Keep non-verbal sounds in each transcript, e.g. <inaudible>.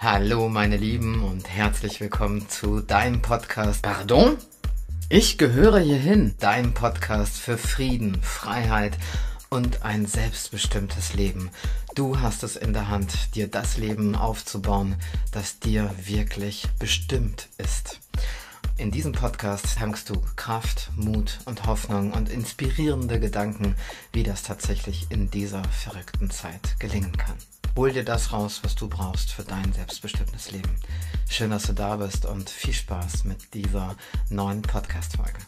Hallo meine Lieben und herzlich willkommen zu deinem Podcast. Pardon? Ich gehöre hierhin, dein Podcast für Frieden, Freiheit und ein selbstbestimmtes Leben. Du hast es in der Hand, dir das Leben aufzubauen, das dir wirklich bestimmt ist. In diesem Podcast tankst du Kraft, Mut und Hoffnung und inspirierende Gedanken, wie das tatsächlich in dieser verrückten Zeit gelingen kann. Hol dir das raus, was du brauchst für dein selbstbestimmtes Leben. Schön, dass du da bist und viel Spaß mit dieser neuen Podcast-Folge.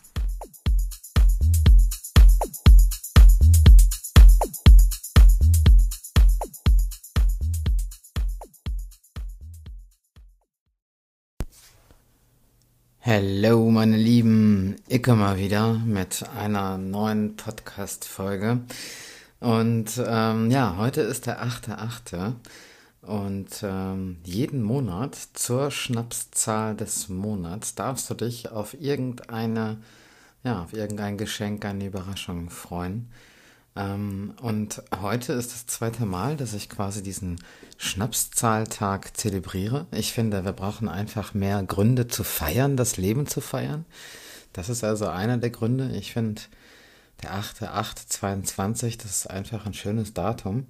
Hallo meine Lieben, ich komme mal wieder mit einer neuen Podcast-Folge. Und ähm, ja, heute ist der 8.8. Und ähm, jeden Monat zur Schnapszahl des Monats darfst du dich auf irgendeine, ja, auf irgendein Geschenk, eine Überraschung freuen. Ähm, und heute ist das zweite Mal, dass ich quasi diesen Schnapszahltag zelebriere. Ich finde, wir brauchen einfach mehr Gründe zu feiern, das Leben zu feiern. Das ist also einer der Gründe. Ich finde, der 8.8.22, das ist einfach ein schönes Datum.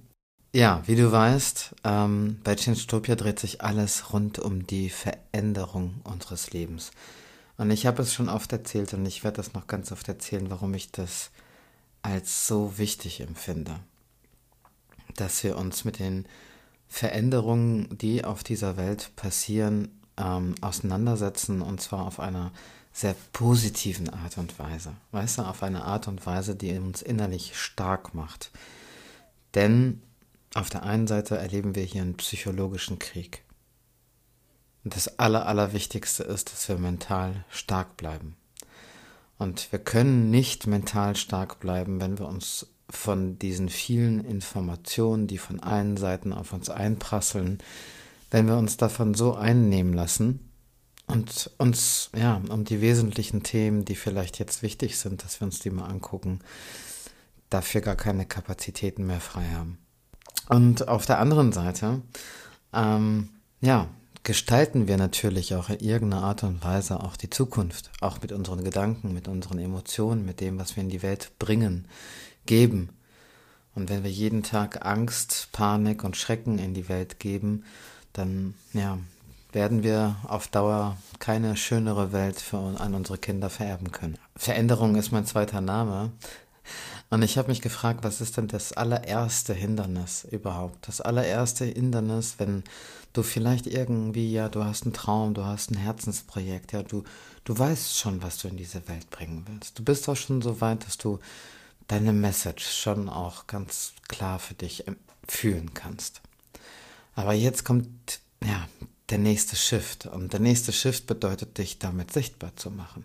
Ja, wie du weißt, ähm, bei Changetopia dreht sich alles rund um die Veränderung unseres Lebens. Und ich habe es schon oft erzählt und ich werde das noch ganz oft erzählen, warum ich das als so wichtig empfinde. Dass wir uns mit den Veränderungen, die auf dieser Welt passieren, ähm, auseinandersetzen und zwar auf einer sehr positiven Art und Weise. Weißt du, auf eine Art und Weise, die uns innerlich stark macht. Denn auf der einen Seite erleben wir hier einen psychologischen Krieg. Und das Aller, Allerwichtigste ist, dass wir mental stark bleiben. Und wir können nicht mental stark bleiben, wenn wir uns von diesen vielen Informationen, die von allen Seiten auf uns einprasseln, wenn wir uns davon so einnehmen lassen, und uns, ja, um die wesentlichen Themen, die vielleicht jetzt wichtig sind, dass wir uns die mal angucken, dafür gar keine Kapazitäten mehr frei haben. Und auf der anderen Seite, ähm, ja, gestalten wir natürlich auch in irgendeiner Art und Weise auch die Zukunft, auch mit unseren Gedanken, mit unseren Emotionen, mit dem, was wir in die Welt bringen, geben. Und wenn wir jeden Tag Angst, Panik und Schrecken in die Welt geben, dann ja, werden wir auf Dauer keine schönere Welt für, an unsere Kinder vererben können. Veränderung ist mein zweiter Name. Und ich habe mich gefragt, was ist denn das allererste Hindernis überhaupt? Das allererste Hindernis, wenn du vielleicht irgendwie, ja, du hast einen Traum, du hast ein Herzensprojekt, ja, du, du weißt schon, was du in diese Welt bringen willst. Du bist auch schon so weit, dass du deine Message schon auch ganz klar für dich fühlen kannst. Aber jetzt kommt, ja, der nächste Shift. Und der nächste Shift bedeutet, dich damit sichtbar zu machen.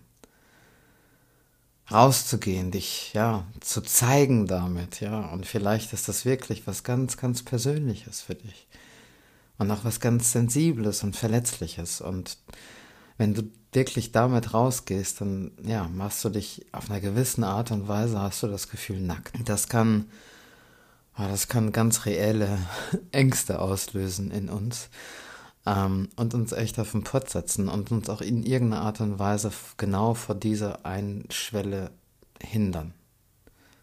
Rauszugehen, dich, ja, zu zeigen damit, ja. Und vielleicht ist das wirklich was ganz, ganz Persönliches für dich. Und auch was ganz Sensibles und Verletzliches. Und wenn du wirklich damit rausgehst, dann, ja, machst du dich auf einer gewissen Art und Weise, hast du das Gefühl nackt. Das kann, das kann ganz reelle <laughs> Ängste auslösen in uns ähm, und uns echt auf den Pott setzen und uns auch in irgendeiner Art und Weise genau vor dieser einen Schwelle hindern.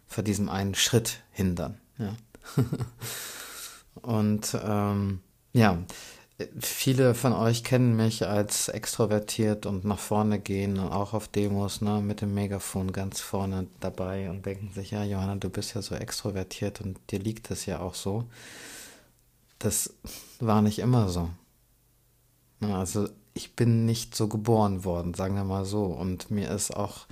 Vor diesem einen Schritt hindern. Ja. <laughs> und ähm, ja, viele von euch kennen mich als extrovertiert und nach vorne gehen, auch auf Demos, ne, mit dem Megafon ganz vorne dabei und denken sich, ja, Johanna, du bist ja so extrovertiert und dir liegt das ja auch so. Das war nicht immer so. Also ich bin nicht so geboren worden, sagen wir mal so. Und mir ist auch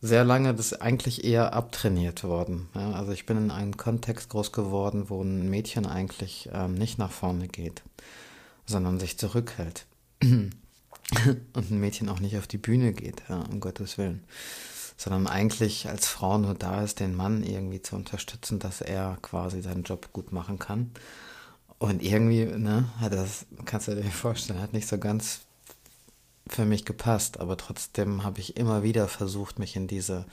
sehr lange das eigentlich eher abtrainiert worden. Also ich bin in einem Kontext groß geworden, wo ein Mädchen eigentlich ähm, nicht nach vorne geht, sondern sich zurückhält. <clears throat> Und ein Mädchen auch nicht auf die Bühne geht, um Gottes Willen. Sondern eigentlich als Frau nur da ist, den Mann irgendwie zu unterstützen, dass er quasi seinen Job gut machen kann. Und irgendwie, ne, hat das, kannst du dir vorstellen, hat nicht so ganz für mich gepasst, aber trotzdem habe ich immer wieder versucht, mich in diese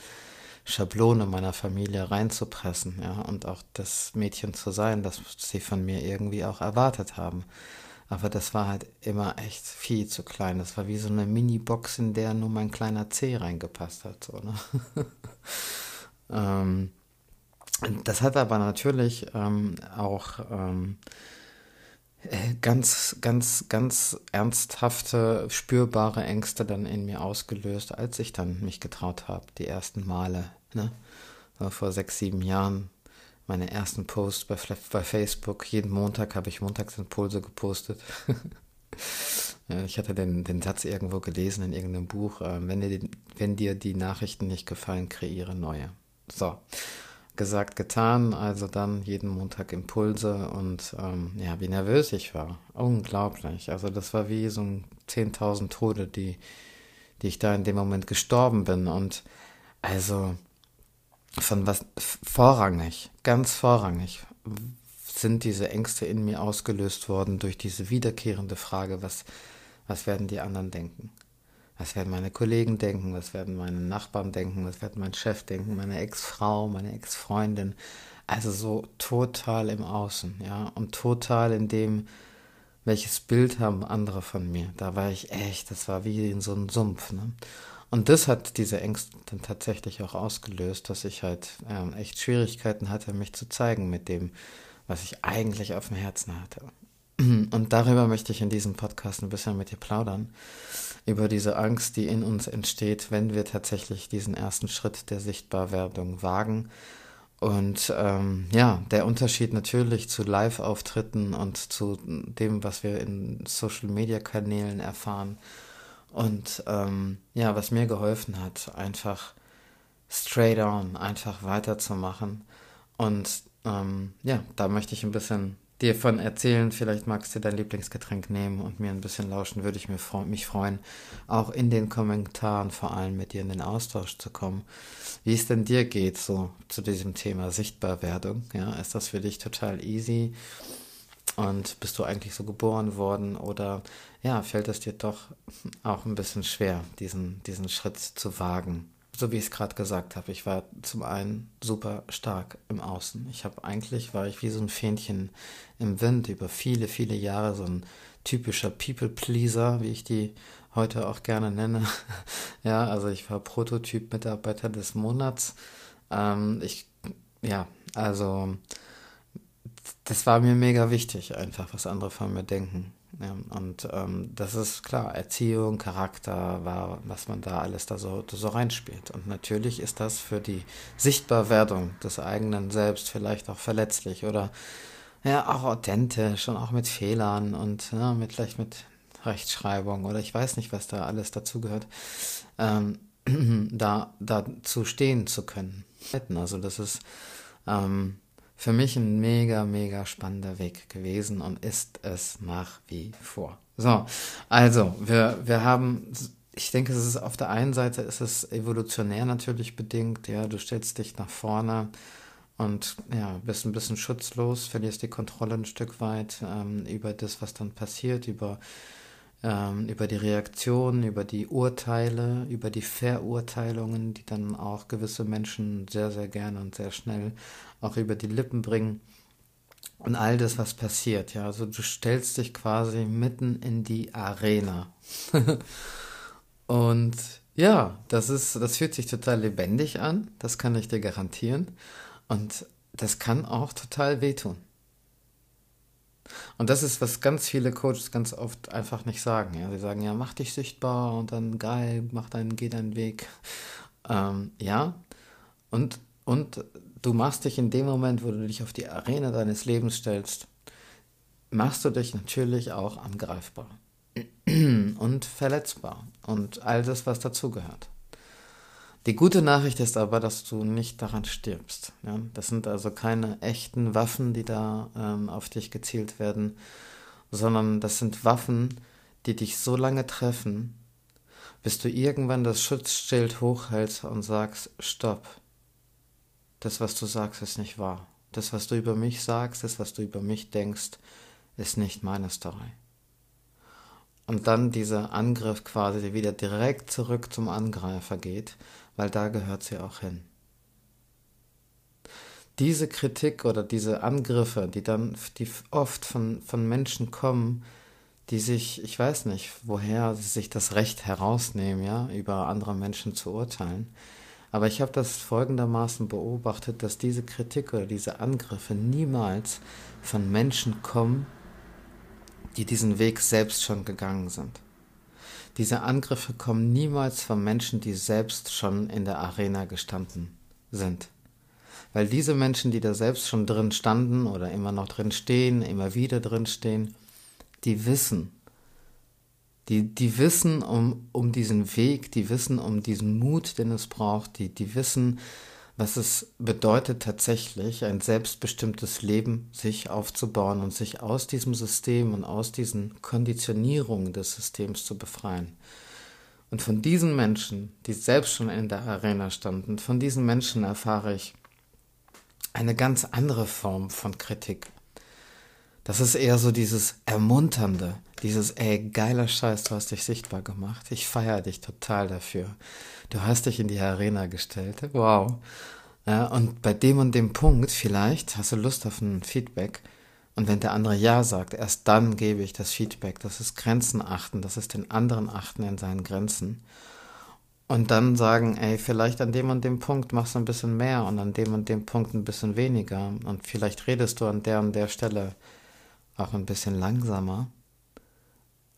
Schablone meiner Familie reinzupressen, ja, und auch das Mädchen zu sein, das sie von mir irgendwie auch erwartet haben. Aber das war halt immer echt viel zu klein. Das war wie so eine Mini-Box, in der nur mein kleiner C reingepasst hat. So, ne? <laughs> ähm, das hat aber natürlich ähm, auch ähm, äh, ganz, ganz, ganz ernsthafte, spürbare Ängste dann in mir ausgelöst, als ich dann mich getraut habe, die ersten Male, ne? Vor sechs, sieben Jahren, meine ersten Posts bei, bei Facebook. Jeden Montag habe ich Montagsimpulse gepostet. <laughs> ich hatte den, den Satz irgendwo gelesen in irgendeinem Buch, äh, wenn, dir, wenn dir die Nachrichten nicht gefallen, kreiere neue. So gesagt, getan. Also dann jeden Montag Impulse und ähm, ja, wie nervös ich war. Unglaublich. Also das war wie so ein 10.000 Tode, die, die ich da in dem Moment gestorben bin. Und also von was vorrangig, ganz vorrangig sind diese Ängste in mir ausgelöst worden durch diese wiederkehrende Frage, was, was werden die anderen denken? Was werden meine Kollegen denken? Was werden meine Nachbarn denken? Was wird mein Chef denken? Meine Ex-Frau, meine Ex-Freundin? Also so total im Außen, ja, und total in dem, welches Bild haben andere von mir. Da war ich echt, das war wie in so einem Sumpf, ne? Und das hat diese Ängste dann tatsächlich auch ausgelöst, dass ich halt ähm, echt Schwierigkeiten hatte, mich zu zeigen mit dem, was ich eigentlich auf dem Herzen hatte. <clears throat> Und darüber möchte ich in diesem Podcast ein bisschen mit dir plaudern über diese Angst, die in uns entsteht, wenn wir tatsächlich diesen ersten Schritt der Sichtbarwerdung wagen. Und ähm, ja, der Unterschied natürlich zu Live-Auftritten und zu dem, was wir in Social-Media-Kanälen erfahren. Und ähm, ja, was mir geholfen hat, einfach straight on, einfach weiterzumachen. Und ähm, ja, da möchte ich ein bisschen dir von erzählen. Vielleicht magst du dein Lieblingsgetränk nehmen und mir ein bisschen lauschen, würde ich mir mich freuen, auch in den Kommentaren vor allem mit dir in den Austausch zu kommen. Wie es denn dir geht, so zu diesem Thema Sichtbarwerdung. Ja, ist das für dich total easy? Und bist du eigentlich so geboren worden oder ja, fällt es dir doch auch ein bisschen schwer, diesen, diesen Schritt zu wagen? So wie ich es gerade gesagt habe, ich war zum einen super stark im Außen. Ich habe eigentlich, war ich wie so ein Fähnchen im Wind über viele, viele Jahre, so ein typischer People-Pleaser, wie ich die heute auch gerne nenne. <laughs> ja, also ich war Prototyp-Mitarbeiter des Monats. Ähm, ich, ja, also das war mir mega wichtig, einfach, was andere von mir denken. Ja, und ähm, das ist klar, Erziehung, Charakter, war, was man da alles da so, so reinspielt. Und natürlich ist das für die Sichtbarwerdung des eigenen Selbst vielleicht auch verletzlich oder ja, auch authentisch und auch mit Fehlern und ja, mit vielleicht mit Rechtschreibung oder ich weiß nicht, was da alles dazugehört, ähm, <clears throat> da dazu stehen zu können. Also das ist ähm, für mich ein mega, mega spannender Weg gewesen und ist es nach wie vor. So, also, wir, wir haben, ich denke, es ist auf der einen Seite ist es evolutionär natürlich bedingt, ja, du stellst dich nach vorne und ja, bist ein bisschen schutzlos, verlierst die Kontrolle ein Stück weit ähm, über das, was dann passiert, über ähm, über die Reaktionen, über die Urteile, über die Verurteilungen, die dann auch gewisse Menschen sehr, sehr gerne und sehr schnell auch über die Lippen bringen. Und all das, was passiert, ja, also du stellst dich quasi mitten in die Arena. <laughs> und ja, das ist, das fühlt sich total lebendig an, das kann ich dir garantieren. Und das kann auch total wehtun. Und das ist, was ganz viele Coaches ganz oft einfach nicht sagen. Ja? Sie sagen, ja, mach dich sichtbar und dann geil, mach deinen, geh deinen Weg. Ähm, ja, und, und du machst dich in dem Moment, wo du dich auf die Arena deines Lebens stellst, machst du dich natürlich auch angreifbar <clears throat> und verletzbar und all das, was dazugehört. Die gute Nachricht ist aber, dass du nicht daran stirbst. Ja? Das sind also keine echten Waffen, die da ähm, auf dich gezielt werden, sondern das sind Waffen, die dich so lange treffen, bis du irgendwann das Schutzschild hochhältst und sagst, stopp. Das, was du sagst, ist nicht wahr. Das, was du über mich sagst, das, was du über mich denkst, ist nicht meine Story. Und dann dieser Angriff quasi wieder direkt zurück zum Angreifer geht weil da gehört sie auch hin. Diese Kritik oder diese Angriffe, die dann, die oft von, von Menschen kommen, die sich, ich weiß nicht, woher sie sich das Recht herausnehmen, ja, über andere Menschen zu urteilen. Aber ich habe das folgendermaßen beobachtet, dass diese Kritik oder diese Angriffe niemals von Menschen kommen, die diesen Weg selbst schon gegangen sind. Diese Angriffe kommen niemals von Menschen, die selbst schon in der Arena gestanden sind. Weil diese Menschen, die da selbst schon drin standen oder immer noch drin stehen, immer wieder drin stehen, die wissen, die, die wissen um, um diesen Weg, die wissen um diesen Mut, den es braucht, die, die wissen, was es bedeutet tatsächlich, ein selbstbestimmtes Leben sich aufzubauen und sich aus diesem System und aus diesen Konditionierungen des Systems zu befreien. Und von diesen Menschen, die selbst schon in der Arena standen, von diesen Menschen erfahre ich eine ganz andere Form von Kritik. Das ist eher so dieses Ermunternde, dieses, ey, geiler Scheiß, du hast dich sichtbar gemacht. Ich feiere dich total dafür. Du hast dich in die Arena gestellt. Wow. Ja, und bei dem und dem Punkt vielleicht hast du Lust auf ein Feedback. Und wenn der andere Ja sagt, erst dann gebe ich das Feedback. Das ist Grenzen achten, das ist den anderen achten in seinen Grenzen. Und dann sagen, ey, vielleicht an dem und dem Punkt machst du ein bisschen mehr und an dem und dem Punkt ein bisschen weniger. Und vielleicht redest du an der und der Stelle auch ein bisschen langsamer,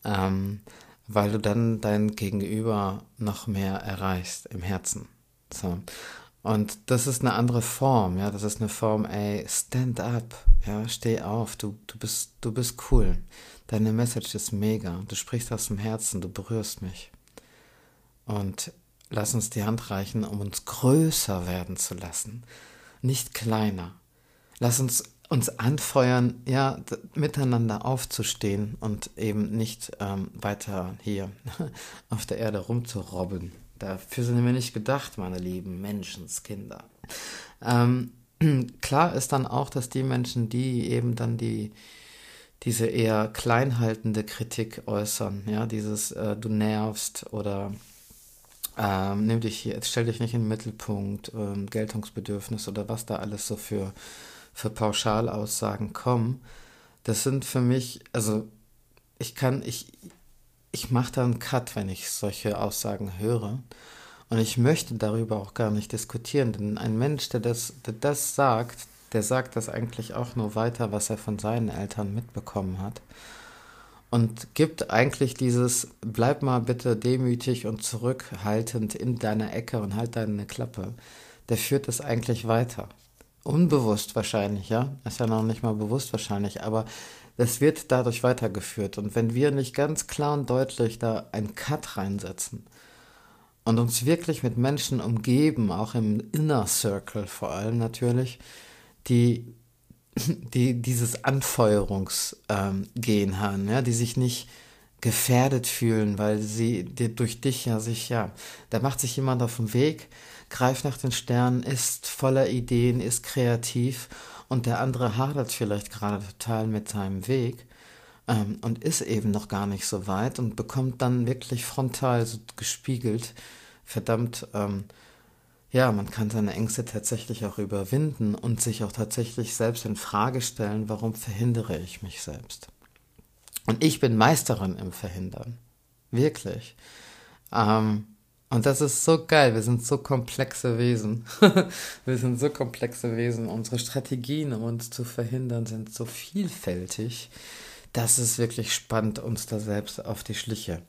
ähm, weil du dann dein Gegenüber noch mehr erreichst im Herzen. So. Und das ist eine andere Form, ja, das ist eine Form, ey, stand up, ja, steh auf, du, du bist, du bist cool. Deine Message ist mega, du sprichst aus dem Herzen, du berührst mich. Und lass uns die Hand reichen, um uns größer werden zu lassen, nicht kleiner. Lass uns uns anfeuern, ja, miteinander aufzustehen und eben nicht ähm, weiter hier <laughs> auf der Erde rumzurobben. Dafür sind wir nicht gedacht, meine lieben Menschenskinder. Ähm, <clears throat> klar ist dann auch, dass die Menschen, die eben dann die diese eher kleinhaltende Kritik äußern, ja, dieses äh, du nervst oder ähm, nimm dich hier, stell dich nicht in den Mittelpunkt, ähm, Geltungsbedürfnis oder was da alles so für für Pauschalaussagen kommen, das sind für mich, also ich kann, ich, ich mache da einen Cut, wenn ich solche Aussagen höre. Und ich möchte darüber auch gar nicht diskutieren, denn ein Mensch, der das, der das sagt, der sagt das eigentlich auch nur weiter, was er von seinen Eltern mitbekommen hat. Und gibt eigentlich dieses, bleib mal bitte demütig und zurückhaltend in deiner Ecke und halt deine Klappe. Der führt das eigentlich weiter. Unbewusst wahrscheinlich, ja. Ist ja noch nicht mal bewusst wahrscheinlich, aber es wird dadurch weitergeführt. Und wenn wir nicht ganz klar und deutlich da einen Cut reinsetzen und uns wirklich mit Menschen umgeben, auch im Inner Circle vor allem natürlich, die, die dieses Anfeuerungsgehen ähm, haben, ja, die sich nicht gefährdet fühlen, weil sie die, durch dich ja sich, ja, da macht sich jemand auf den Weg, greift nach den Sternen, ist voller Ideen, ist kreativ und der andere hadert vielleicht gerade total mit seinem Weg ähm, und ist eben noch gar nicht so weit und bekommt dann wirklich frontal so gespiegelt, verdammt, ähm, ja, man kann seine Ängste tatsächlich auch überwinden und sich auch tatsächlich selbst in Frage stellen, warum verhindere ich mich selbst? Und ich bin Meisterin im Verhindern. Wirklich. Ähm, und das ist so geil. Wir sind so komplexe Wesen. <laughs> wir sind so komplexe Wesen. Unsere Strategien, um uns zu verhindern, sind so vielfältig. Das ist wirklich spannend, uns da selbst auf die Schliche,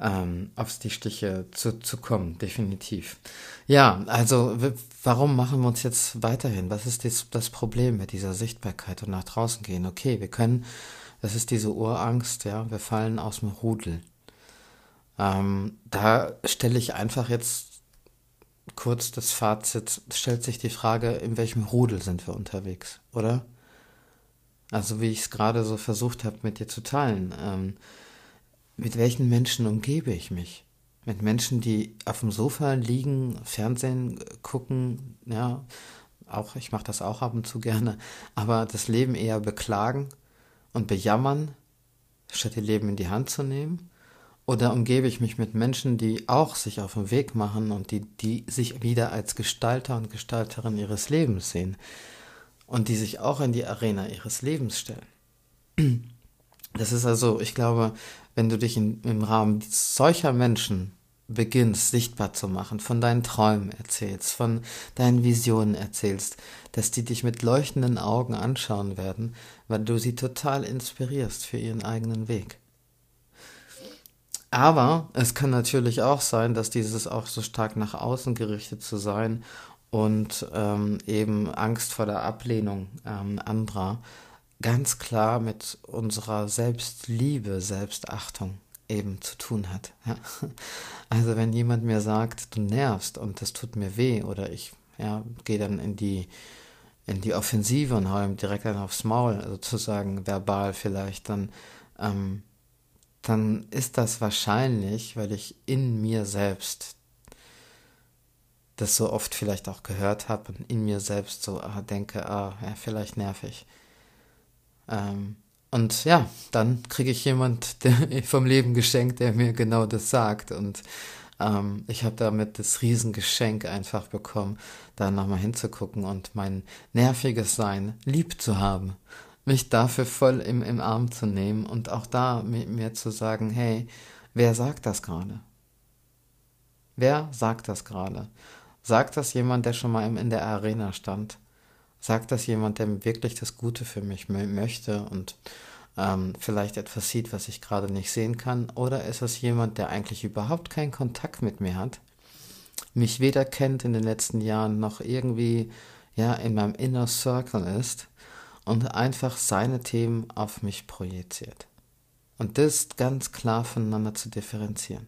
ähm, auf die Stiche zu, zu kommen, definitiv. Ja, also warum machen wir uns jetzt weiterhin? Was ist das, das Problem mit dieser Sichtbarkeit und nach draußen gehen? Okay, wir können das ist diese Urangst, ja, wir fallen aus dem Rudel. Ähm, da stelle ich einfach jetzt kurz das Fazit, stellt sich die Frage, in welchem Rudel sind wir unterwegs, oder? Also wie ich es gerade so versucht habe mit dir zu teilen. Ähm, mit welchen Menschen umgebe ich mich? Mit Menschen, die auf dem Sofa liegen, Fernsehen gucken, ja, auch, ich mache das auch ab und zu gerne, aber das Leben eher beklagen und bejammern, statt ihr Leben in die Hand zu nehmen? Oder umgebe ich mich mit Menschen, die auch sich auf den Weg machen und die, die sich wieder als Gestalter und Gestalterin ihres Lebens sehen und die sich auch in die Arena ihres Lebens stellen? Das ist also, ich glaube, wenn du dich in, im Rahmen solcher Menschen beginnst, sichtbar zu machen, von deinen Träumen erzählst, von deinen Visionen erzählst, dass die dich mit leuchtenden Augen anschauen werden, weil du sie total inspirierst für ihren eigenen Weg. Aber es kann natürlich auch sein, dass dieses auch so stark nach außen gerichtet zu sein und ähm, eben Angst vor der Ablehnung ähm, anderer ganz klar mit unserer Selbstliebe, Selbstachtung eben zu tun hat. Ja? Also wenn jemand mir sagt, du nervst und das tut mir weh oder ich ja, gehe dann in die in die Offensive und haue ihm direkt dann aufs Maul, sozusagen verbal vielleicht, dann ähm, dann ist das wahrscheinlich, weil ich in mir selbst das so oft vielleicht auch gehört habe und in mir selbst so ah, denke, ah, ja, vielleicht nervig. Ähm, und ja, dann kriege ich jemand der, <laughs> vom Leben geschenkt, der mir genau das sagt. Und ähm, ich habe damit das Riesengeschenk einfach bekommen, da nochmal hinzugucken und mein nerviges Sein lieb zu haben mich dafür voll im, im Arm zu nehmen und auch da mit mir zu sagen, hey, wer sagt das gerade? Wer sagt das gerade? Sagt das jemand, der schon mal in der Arena stand? Sagt das jemand, der wirklich das Gute für mich möchte und ähm, vielleicht etwas sieht, was ich gerade nicht sehen kann? Oder ist es jemand, der eigentlich überhaupt keinen Kontakt mit mir hat, mich weder kennt in den letzten Jahren noch irgendwie ja in meinem Inner Circle ist und einfach seine Themen auf mich projiziert. Und das ganz klar voneinander zu differenzieren.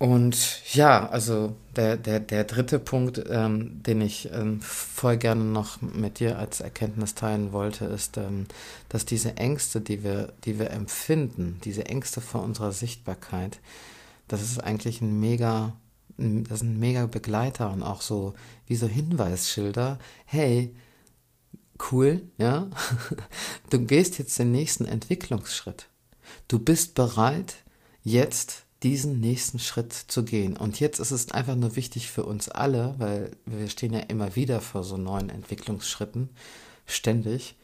Und ja, also der, der, der dritte Punkt, ähm, den ich ähm, voll gerne noch mit dir als Erkenntnis teilen wollte, ist, ähm, dass diese Ängste, die wir, die wir empfinden, diese Ängste vor unserer Sichtbarkeit, das ist eigentlich ein mega das sind mega Begleiter und auch so wie so Hinweisschilder. Hey, cool, ja, <laughs> du gehst jetzt den nächsten Entwicklungsschritt. Du bist bereit, jetzt diesen nächsten Schritt zu gehen. Und jetzt ist es einfach nur wichtig für uns alle, weil wir stehen ja immer wieder vor so neuen Entwicklungsschritten, ständig,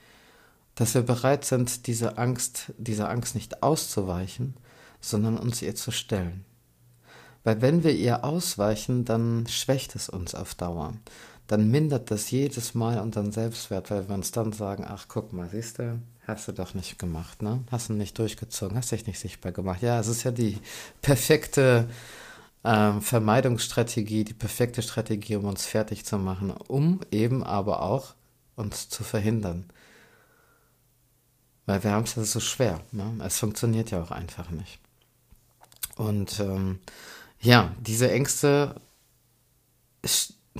dass wir bereit sind, diese Angst, dieser Angst nicht auszuweichen, sondern uns ihr zu stellen. Weil wenn wir ihr ausweichen, dann schwächt es uns auf Dauer. Dann mindert das jedes Mal unseren Selbstwert, weil wir uns dann sagen, ach guck mal, siehst du, hast du doch nicht gemacht, ne? Hast du nicht durchgezogen, hast dich nicht sichtbar gemacht. Ja, es ist ja die perfekte ähm, Vermeidungsstrategie, die perfekte Strategie, um uns fertig zu machen, um eben aber auch uns zu verhindern. Weil wir haben es ja so schwer. Ne? Es funktioniert ja auch einfach nicht. Und ähm, ja, diese Ängste,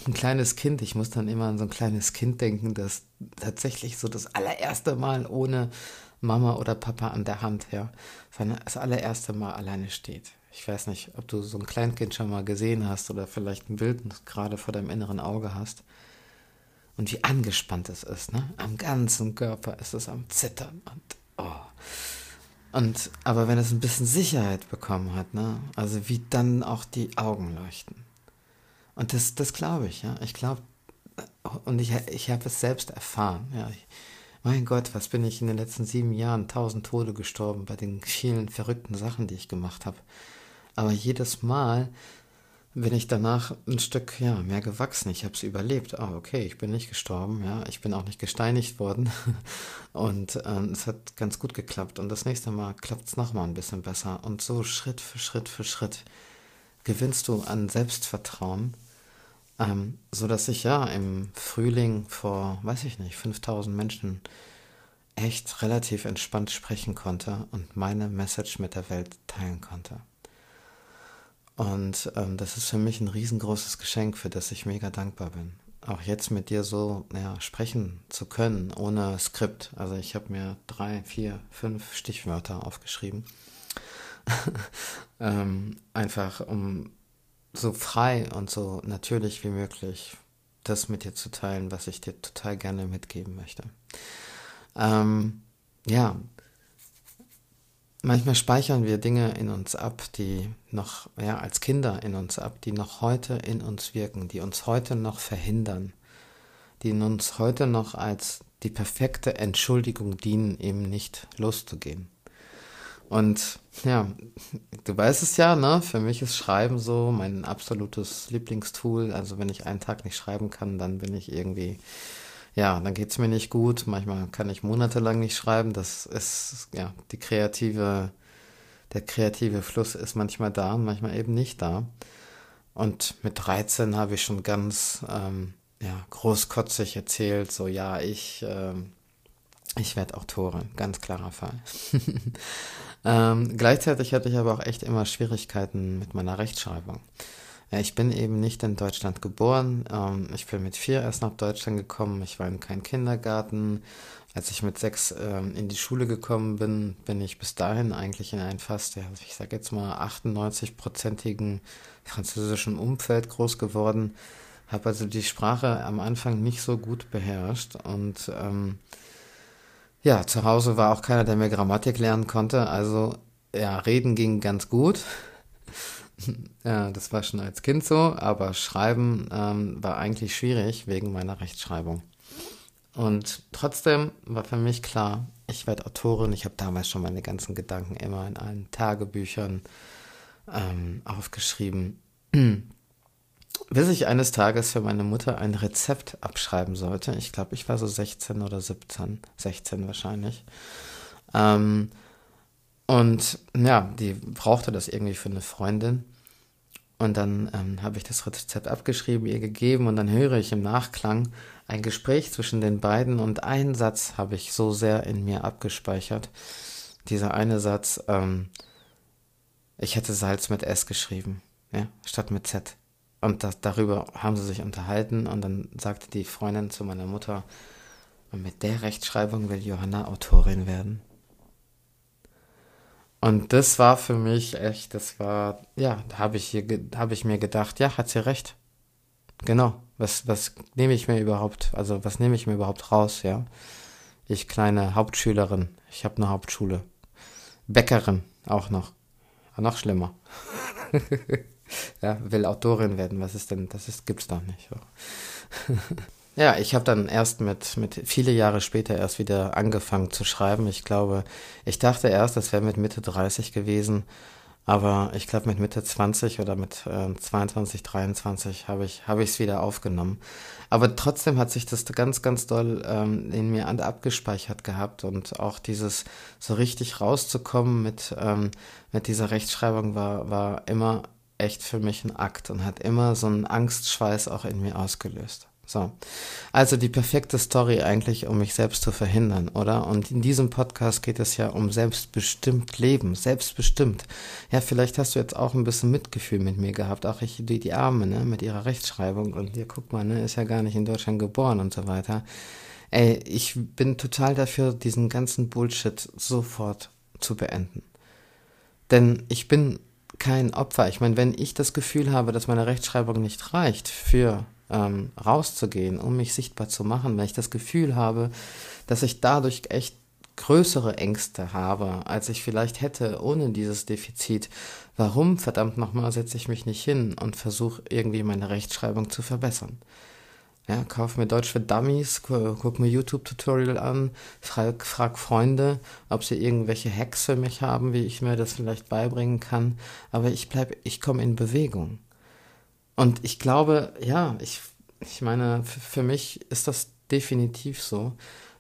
ein kleines Kind, ich muss dann immer an so ein kleines Kind denken, das tatsächlich so das allererste Mal ohne Mama oder Papa an der Hand, ja, das allererste Mal alleine steht. Ich weiß nicht, ob du so ein Kleinkind schon mal gesehen hast oder vielleicht ein Bild gerade vor deinem inneren Auge hast. Und wie angespannt es ist, ne? Am ganzen Körper ist es am Zittern und oh. Und, aber wenn es ein bisschen Sicherheit bekommen hat, ne, also wie dann auch die Augen leuchten. Und das, das glaube ich, ja. Ich glaube, und ich, ich habe es selbst erfahren, ja. Ich, mein Gott, was bin ich in den letzten sieben Jahren tausend Tode gestorben bei den vielen verrückten Sachen, die ich gemacht habe. Aber jedes Mal bin ich danach ein Stück ja, mehr gewachsen. Ich habe es überlebt. Ah, okay, ich bin nicht gestorben, ja, ich bin auch nicht gesteinigt worden. <laughs> Und ähm, es hat ganz gut geklappt. Und das nächste Mal klappt es nochmal ein bisschen besser. Und so Schritt für Schritt für Schritt gewinnst du an Selbstvertrauen, ähm, so dass ich ja im Frühling vor, weiß ich nicht, 5000 Menschen echt relativ entspannt sprechen konnte und meine Message mit der Welt teilen konnte. Und ähm, das ist für mich ein riesengroßes Geschenk, für das ich mega dankbar bin. Auch jetzt mit dir so ja, sprechen zu können, ohne Skript. Also ich habe mir drei, vier, fünf Stichwörter aufgeschrieben. <laughs> ähm, einfach um so frei und so natürlich wie möglich das mit dir zu teilen, was ich dir total gerne mitgeben möchte. Ähm, ja, Manchmal speichern wir Dinge in uns ab, die noch, ja, als Kinder in uns ab, die noch heute in uns wirken, die uns heute noch verhindern, die uns heute noch als die perfekte Entschuldigung dienen, eben nicht loszugehen. Und ja, du weißt es ja, ne? Für mich ist Schreiben so mein absolutes Lieblingstool. Also wenn ich einen Tag nicht schreiben kann, dann bin ich irgendwie, ja, dann geht's mir nicht gut. Manchmal kann ich monatelang nicht schreiben. Das ist, ja, die kreative, der kreative Fluss ist manchmal da und manchmal eben nicht da. Und mit 13 habe ich schon ganz, ähm, ja, großkotzig erzählt, so, ja, ich, ähm, ich werde Autorin, ganz klarer Fall. <laughs> ähm, gleichzeitig hatte ich aber auch echt immer Schwierigkeiten mit meiner Rechtschreibung. Ich bin eben nicht in Deutschland geboren. Ähm, ich bin mit vier erst nach Deutschland gekommen. Ich war in keinem Kindergarten. Als ich mit sechs ähm, in die Schule gekommen bin, bin ich bis dahin eigentlich in einem fast, ich sage jetzt mal 98-prozentigen französischen Umfeld groß geworden. Habe also die Sprache am Anfang nicht so gut beherrscht und ähm, ja, zu Hause war auch keiner, der mir Grammatik lernen konnte. Also ja, reden ging ganz gut. <laughs> ja, das war schon als Kind so, aber Schreiben ähm, war eigentlich schwierig wegen meiner Rechtschreibung. Und trotzdem war für mich klar, ich werde Autorin. Ich habe damals schon meine ganzen Gedanken immer in allen Tagebüchern ähm, aufgeschrieben. <clears throat> bis ich eines Tages für meine Mutter ein Rezept abschreiben sollte. Ich glaube, ich war so 16 oder 17, 16 wahrscheinlich. Ähm, und ja, die brauchte das irgendwie für eine Freundin. Und dann ähm, habe ich das Rezept abgeschrieben, ihr gegeben und dann höre ich im Nachklang ein Gespräch zwischen den beiden und einen Satz habe ich so sehr in mir abgespeichert. Dieser eine Satz, ähm, ich hätte Salz mit S geschrieben, ja, statt mit Z. Und das, darüber haben sie sich unterhalten und dann sagte die Freundin zu meiner Mutter, mit der Rechtschreibung will Johanna Autorin werden. Und das war für mich echt, das war, ja, da habe ich, hab ich mir gedacht, ja, hat sie recht. Genau, was, was nehme ich mir überhaupt, also was nehme ich mir überhaupt raus, ja? Ich kleine Hauptschülerin, ich habe eine Hauptschule. Bäckerin auch noch. Noch schlimmer. <laughs> ja, will Autorin werden. Was ist denn, das ist, gibt's doch nicht. <laughs> ja, ich habe dann erst mit, mit viele Jahre später erst wieder angefangen zu schreiben. Ich glaube, ich dachte erst, das wäre mit Mitte 30 gewesen. Aber ich glaube, mit Mitte 20 oder mit äh, 22, 23 habe ich habe ich es wieder aufgenommen. Aber trotzdem hat sich das ganz, ganz doll ähm, in mir abgespeichert gehabt und auch dieses so richtig rauszukommen mit ähm, mit dieser Rechtschreibung war war immer echt für mich ein Akt und hat immer so einen Angstschweiß auch in mir ausgelöst. So. Also die perfekte Story eigentlich, um mich selbst zu verhindern, oder? Und in diesem Podcast geht es ja um selbstbestimmt Leben, selbstbestimmt. Ja, vielleicht hast du jetzt auch ein bisschen Mitgefühl mit mir gehabt, auch ich, die, die Arme, ne, mit ihrer Rechtschreibung und hier, guck mal, ne, ist ja gar nicht in Deutschland geboren und so weiter. Ey, ich bin total dafür, diesen ganzen Bullshit sofort zu beenden. Denn ich bin kein Opfer. Ich meine, wenn ich das Gefühl habe, dass meine Rechtschreibung nicht reicht für ähm, rauszugehen, um mich sichtbar zu machen, wenn ich das Gefühl habe, dass ich dadurch echt größere Ängste habe, als ich vielleicht hätte ohne dieses Defizit, warum verdammt nochmal setze ich mich nicht hin und versuche irgendwie meine Rechtschreibung zu verbessern? Ja, kauf mir Deutsch für Dummies, guck mir YouTube-Tutorial an, frag, frag Freunde, ob sie irgendwelche Hacks für mich haben, wie ich mir das vielleicht beibringen kann. Aber ich bleib, ich komme in Bewegung. Und ich glaube, ja, ich, ich meine, für mich ist das definitiv so,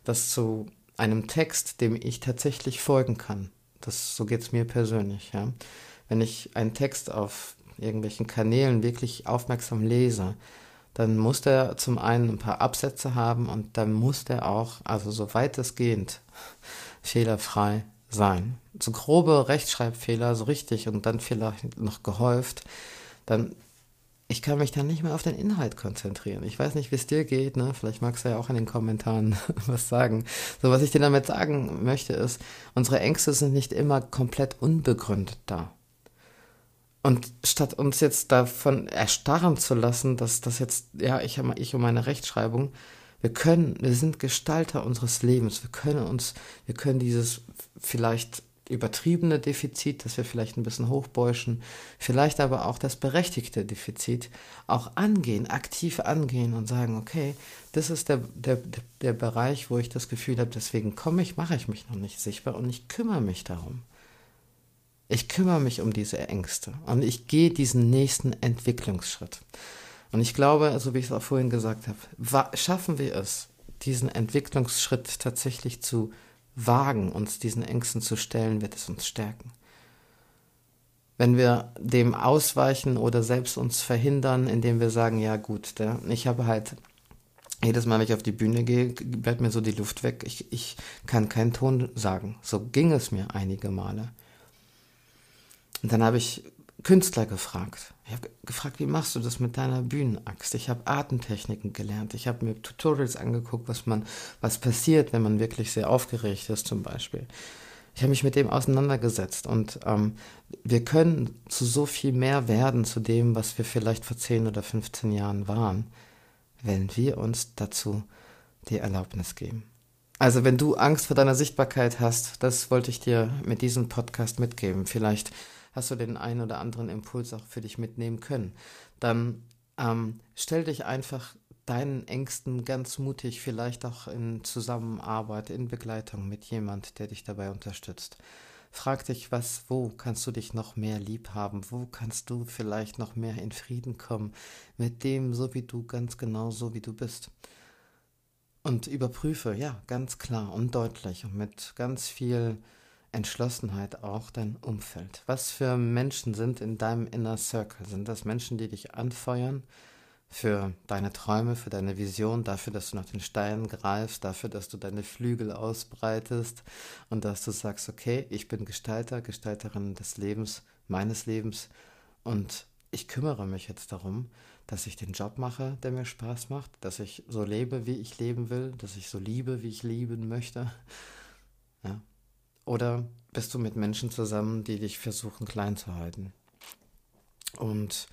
dass zu einem Text, dem ich tatsächlich folgen kann, das, so geht's mir persönlich, ja. Wenn ich einen Text auf irgendwelchen Kanälen wirklich aufmerksam lese, dann muss der zum einen ein paar Absätze haben und dann muss der auch, also so weitestgehend, <laughs> fehlerfrei sein. So grobe Rechtschreibfehler, so richtig und dann vielleicht noch gehäuft, dann ich kann mich dann nicht mehr auf den Inhalt konzentrieren. Ich weiß nicht, wie es dir geht, ne? Vielleicht magst du ja auch in den Kommentaren <laughs> was sagen. So, was ich dir damit sagen möchte, ist, unsere Ängste sind nicht immer komplett unbegründet da. Und statt uns jetzt davon erstarren zu lassen, dass das jetzt, ja, ich, ich und meine Rechtschreibung, wir können, wir sind Gestalter unseres Lebens. Wir können uns, wir können dieses vielleicht übertriebene Defizit, das wir vielleicht ein bisschen hochbäuschen, vielleicht aber auch das berechtigte Defizit auch angehen, aktiv angehen und sagen, okay, das ist der, der, der Bereich, wo ich das Gefühl habe, deswegen komme ich, mache ich mich noch nicht sichtbar und ich kümmere mich darum. Ich kümmere mich um diese Ängste und ich gehe diesen nächsten Entwicklungsschritt. Und ich glaube, so wie ich es auch vorhin gesagt habe, schaffen wir es, diesen Entwicklungsschritt tatsächlich zu wagen, uns diesen Ängsten zu stellen, wird es uns stärken. Wenn wir dem ausweichen oder selbst uns verhindern, indem wir sagen, ja gut, ich habe halt jedes Mal, wenn ich auf die Bühne gehe, bleibt mir so die Luft weg. Ich, ich kann keinen Ton sagen. So ging es mir einige Male. Und dann habe ich Künstler gefragt. Ich habe gefragt, wie machst du das mit deiner Bühnenaxt? Ich habe Atemtechniken gelernt. Ich habe mir Tutorials angeguckt, was man, was passiert, wenn man wirklich sehr aufgeregt ist, zum Beispiel. Ich habe mich mit dem auseinandergesetzt und ähm, wir können zu so viel mehr werden, zu dem, was wir vielleicht vor 10 oder 15 Jahren waren, wenn wir uns dazu die Erlaubnis geben. Also wenn du Angst vor deiner Sichtbarkeit hast, das wollte ich dir mit diesem Podcast mitgeben. Vielleicht hast du den einen oder anderen Impuls auch für dich mitnehmen können. Dann ähm, stell dich einfach deinen Ängsten ganz mutig, vielleicht auch in Zusammenarbeit, in Begleitung mit jemand, der dich dabei unterstützt. Frag dich, was, wo kannst du dich noch mehr lieb haben? Wo kannst du vielleicht noch mehr in Frieden kommen mit dem, so wie du, ganz genau so wie du bist? Und überprüfe, ja, ganz klar und deutlich und mit ganz viel Entschlossenheit auch dein Umfeld. Was für Menschen sind in deinem Inner Circle? Sind das Menschen, die dich anfeuern für deine Träume, für deine Vision, dafür, dass du nach den Steinen greifst, dafür, dass du deine Flügel ausbreitest und dass du sagst, okay, ich bin Gestalter, Gestalterin des Lebens, meines Lebens und ich kümmere mich jetzt darum, dass ich den Job mache, der mir Spaß macht, dass ich so lebe, wie ich leben will, dass ich so liebe, wie ich lieben möchte. Ja, oder bist du mit Menschen zusammen, die dich versuchen klein zu halten? Und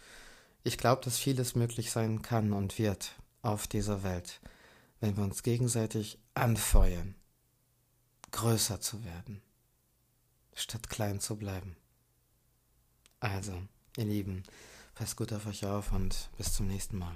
ich glaube, dass vieles möglich sein kann und wird auf dieser Welt, wenn wir uns gegenseitig anfeuern, größer zu werden, statt klein zu bleiben. Also, ihr Lieben, passt gut auf euch auf und bis zum nächsten Mal.